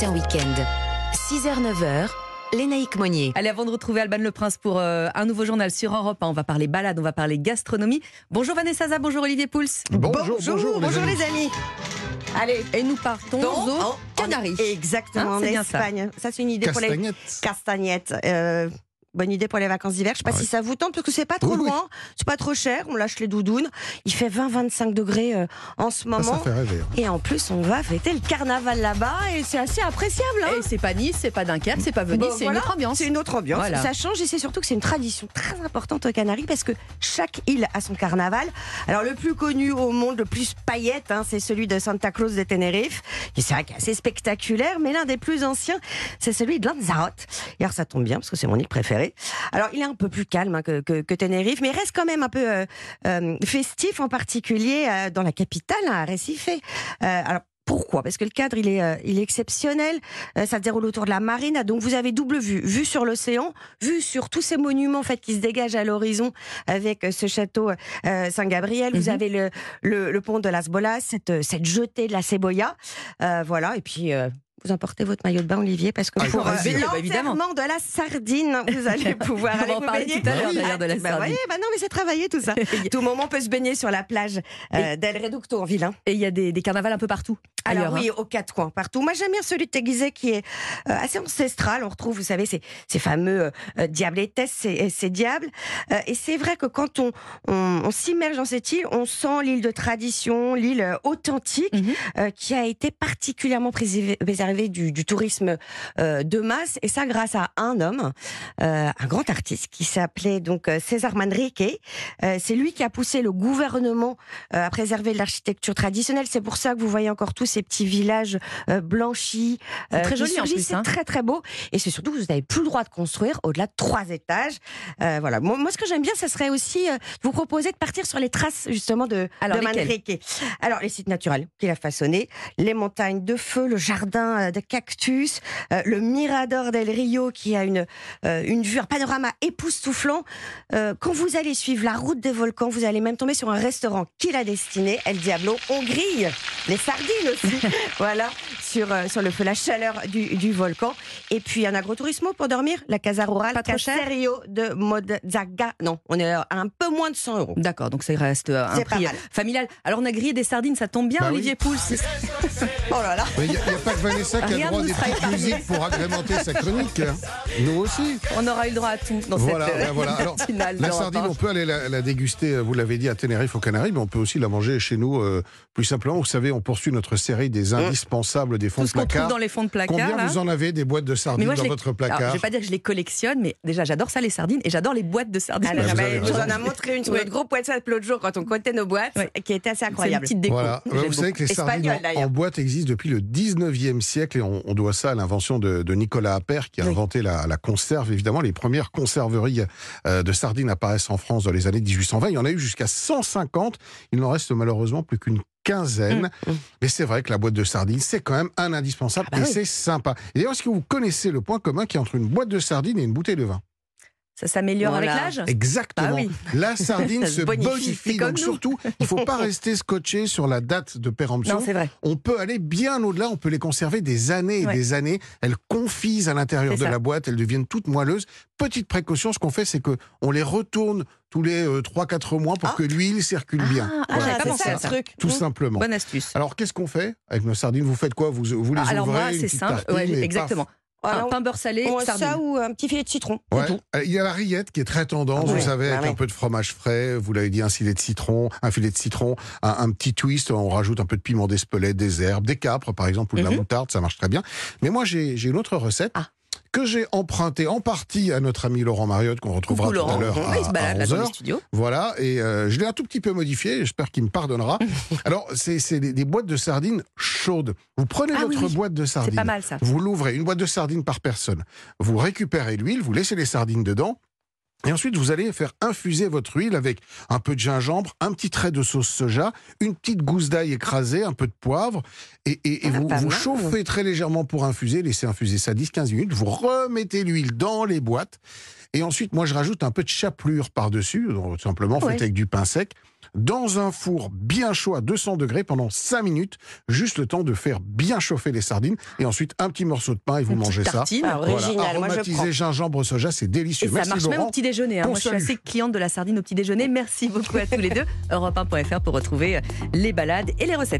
Matin Week-end. 6h-9h, Lénaïque Monnier. Allez, avant de retrouver Alban Le Prince pour euh, un nouveau journal sur Europe, 1, on va parler balade, on va parler gastronomie. Bonjour Vanessa Zaza, bonjour Olivier Pouls. Bonjour, bonjour, bonjour les amis. Allez, Et nous partons donc, aux en- Canaries. Exactement, Hein, en c'est bien ça. Espagne. Ça, c'est une idée pour les Castagnette. castagnettes. Euh, bonne idée pour les vacances d'hiver. Je sais pas Ouais. si ça vous tente parce que c'est pas trop Oui, oui. loin, c'est pas trop cher. On lâche les doudounes. Il fait 20-25 degrés euh, en ce Ah, ça moment. fait rêver. hein. Et en plus, on va fêter le carnaval là-bas et c'est assez appréciable. hein. Et c'est pas Nice, c'est pas Dunkerque, c'est pas Venise, Bon, c'est voilà, une autre ambiance. C'est une autre ambiance. Voilà. Ça change et c'est surtout que c'est une tradition très importante aux Canaries parce que chaque île a son carnaval. Alors le plus connu au monde, le plus paillette, hein, c'est celui de Santa Cruz de Tenerife. Et c'est vrai qu'il est assez spectaculaire, mais l'un des plus anciens, c'est celui de Lanzarote. Et alors ça tombe bien parce que c'est mon île préférée. Alors il est un peu plus calme hein, que, que, que Tenerife, mais il reste quand même un peu euh, euh, festif, en particulier euh, dans la capitale, à Recife. Euh, alors pourquoi? Parce que le cadre, il est, euh, il est exceptionnel. Euh, ça se déroule autour de la marine. Donc vous avez double vue, vue sur l'océan, vue sur tous ces monuments en fait qui se dégagent à l'horizon avec euh, ce château Saint-Gabriel. Vous Mhm. avez le, le, le pont de Las Bolas, cette, cette jetée de la Cebolla. Voilà. Et puis. Vous emportez votre maillot de bain, Olivier, parce que Avec pour euh. Bah, évidemment. l'enterrement de la sardine, vous allez pouvoir aller vous parler baigner. tout à l'heure, d'ailleurs, de la bah, sardine. voyez, bah non, mais c'est travaillé tout ça. tout moment on peut se baigner sur la plage euh, d'El Reducto en ville. hein. Et il y a des, des carnavals un peu partout. Alors oui, hein. aux quatre coins, partout. Moi j'aime bien celui de Teguizet qui est euh, assez ancestral. On retrouve, vous savez, ces, ces fameux euh, diablettes, ces, ces diables. Euh, et c'est vrai que quand on, on, on s'immerge dans cette île, on sent l'île de tradition, l'île euh, authentique, euh, qui a été particulièrement préservée, du, du tourisme euh, de masse. Et ça grâce à un homme, euh, un grand artiste qui s'appelait donc César Manrique. Euh, c'est lui qui a poussé le gouvernement euh, à préserver l'architecture traditionnelle. C'est pour ça que vous voyez encore tous ces petits villages euh, blanchis. C'est très joli, en plus, C'est hein. très très beau. Et c'est surtout que vous n'avez plus le droit de construire au-delà de trois étages. Euh, voilà. Moi, moi, ce que j'aime bien, ce serait aussi euh, vous proposer de partir sur les traces justement de, Alors, de Manrique. Alors les sites naturels qu'il a façonnés, les montagnes de feu, le jardin euh, de cactus, euh, le Mirador del Rio qui a une euh, une vue, un panorama époustouflant. Euh, quand vous allez suivre la route des volcans, vous allez même tomber sur un restaurant qu'il a destiné, El Diablo. On grille les sardines aussi, voilà, sur, euh, sur le feu, la chaleur du, du volcan. Et puis un agrotourisme pour dormir, la Casa Rural Pas trop cher Caserio de Modzaga. Non, on est à un peu moins de 100 euros. D'accord, donc ça reste euh, un prix familial. Alors on a grillé des sardines, ça tombe bien, Bah oui. Olivier Pouls. Oh là là Mais il n'y a, a pas que Vanessa qui a droit à des petites musiques pour agrémenter sa chronique. Nous aussi. On aura eu le droit à tout dans Voilà, cette euh, ben voilà. Alors, La sardine, 1. on peut aller la, la déguster, euh, vous l'avez dit, à Tenerife, aux Canaries, mais on peut aussi la manger chez nous, euh, plus simplement. Vous savez, on poursuit notre série des indispensables des fonds Tout de ce trouve placard. dans les fonds de placard. Combien là. vous en avez des boîtes de sardines moi, dans votre Alors, placard je vais pas dire que je les collectionne, mais déjà j'adore ça les sardines et j'adore les boîtes de sardines. Alors, Vous bah, je vous en raison. a montré une sur notre groupe WhatsApp l'autre jour quand on comptait nos boîtes, qui était assez C'est une incroyable. petite déco. Voilà. Vous savez que les Espagnol, sardines en- boîte existent depuis le 19e siècle et on, on doit ça à l'invention de, de Nicolas Appert qui a Oui. inventé la, la conserve. Évidemment, les premières conserveries euh, de sardines apparaissent en France dans les années 1820. Il y en a eu jusqu'à 150. Il n'en reste malheureusement plus qu'une quinzaine. Mmh, mmh. Mais c'est vrai que la boîte de sardines, c'est quand même un indispensable Ah bah et oui. c'est sympa. Et d'ailleurs, est-ce que vous connaissez le point commun qui est entre une boîte de sardines et une bouteille de vin? Ça s'améliore Voilà. avec l'âge? Exactement. Ah oui. La sardine se se bonifie. Donc nous. surtout, il ne faut pas rester scotché sur la date de péremption Non, c'est vrai. on peut aller bien au-delà, on peut les conserver des années et Ouais. des années. Elles confisent à l'intérieur de ça. la boîte, elles deviennent toutes moelleuses. Petite précaution, ce qu'on fait, c'est que on les retourne tous les 3-4 mois pour Ah. que l'huile circule bien. Ah, Voilà, j'avais pas c'est pensé ça ça. truc. tout Mmh. simplement. Bonne astuce. Alors, qu'est-ce qu'on fait avec nos sardines? Vous faites quoi? Vous, vous les Alors ouvrez moi, c'est simple. Ouais, paf. Voilà, un pain beurre salé, ça ou un petit filet de citron. c'est Ouais. tout. Euh, Il y a la rillette qui est très tendance, Ah vous ouais, savez, ah avec ouais. un peu de fromage frais, vous l'avez dit, un filet de citron, un filet de citron, un, un petit twist, on rajoute un peu de piment d'Espelette, des herbes, des capres par exemple, ou de la Mhm. moutarde, ça marche très bien. Mais moi j'ai une autre recette. Ah. Que j'ai empruntée en partie à notre ami Laurent Mariotte, qu'on retrouvera Coucou tout à Laurent. l'heure Oui, il se à, balade à là dans 11h. le studio. Voilà, et euh, je l'ai un tout petit peu modifié, j'espère qu'il me pardonnera. Alors, c'est c'est des, des boîtes de sardines Vous prenez Ah votre oui. boîte de sardines, pas mal ça. vous l'ouvrez, une boîte de sardines par personne. Vous récupérez l'huile, vous laissez les sardines dedans. Et ensuite, vous allez faire infuser votre huile avec un peu de gingembre, un petit trait de sauce soja, une petite gousse d'ail écrasée, un peu de poivre. Et, et- et Ah, vous, vous mal. chauffez très légèrement pour infuser, laissez infuser ça 10-15 minutes. Vous remettez l'huile dans les boîtes. Et ensuite, moi, je rajoute un peu de chapelure par-dessus, simplement, faites Ouais. avec du pain sec. Dans un four bien chaud à 200 degrés pendant 5 minutes, juste le temps de faire bien chauffer les sardines et ensuite un petit morceau de pain et vous Une mangez ça. tartine. Ah, original, moi je aromatisé prends. gingembre soja, c'est Et délicieux. ça Merci marche même au petit déjeuner. hein. Bon Moi, je suis assez cliente de la sardine au petit déjeuner. Merci beaucoup à tous les deux. Europe1.fr pour retrouver les balades et les recettes.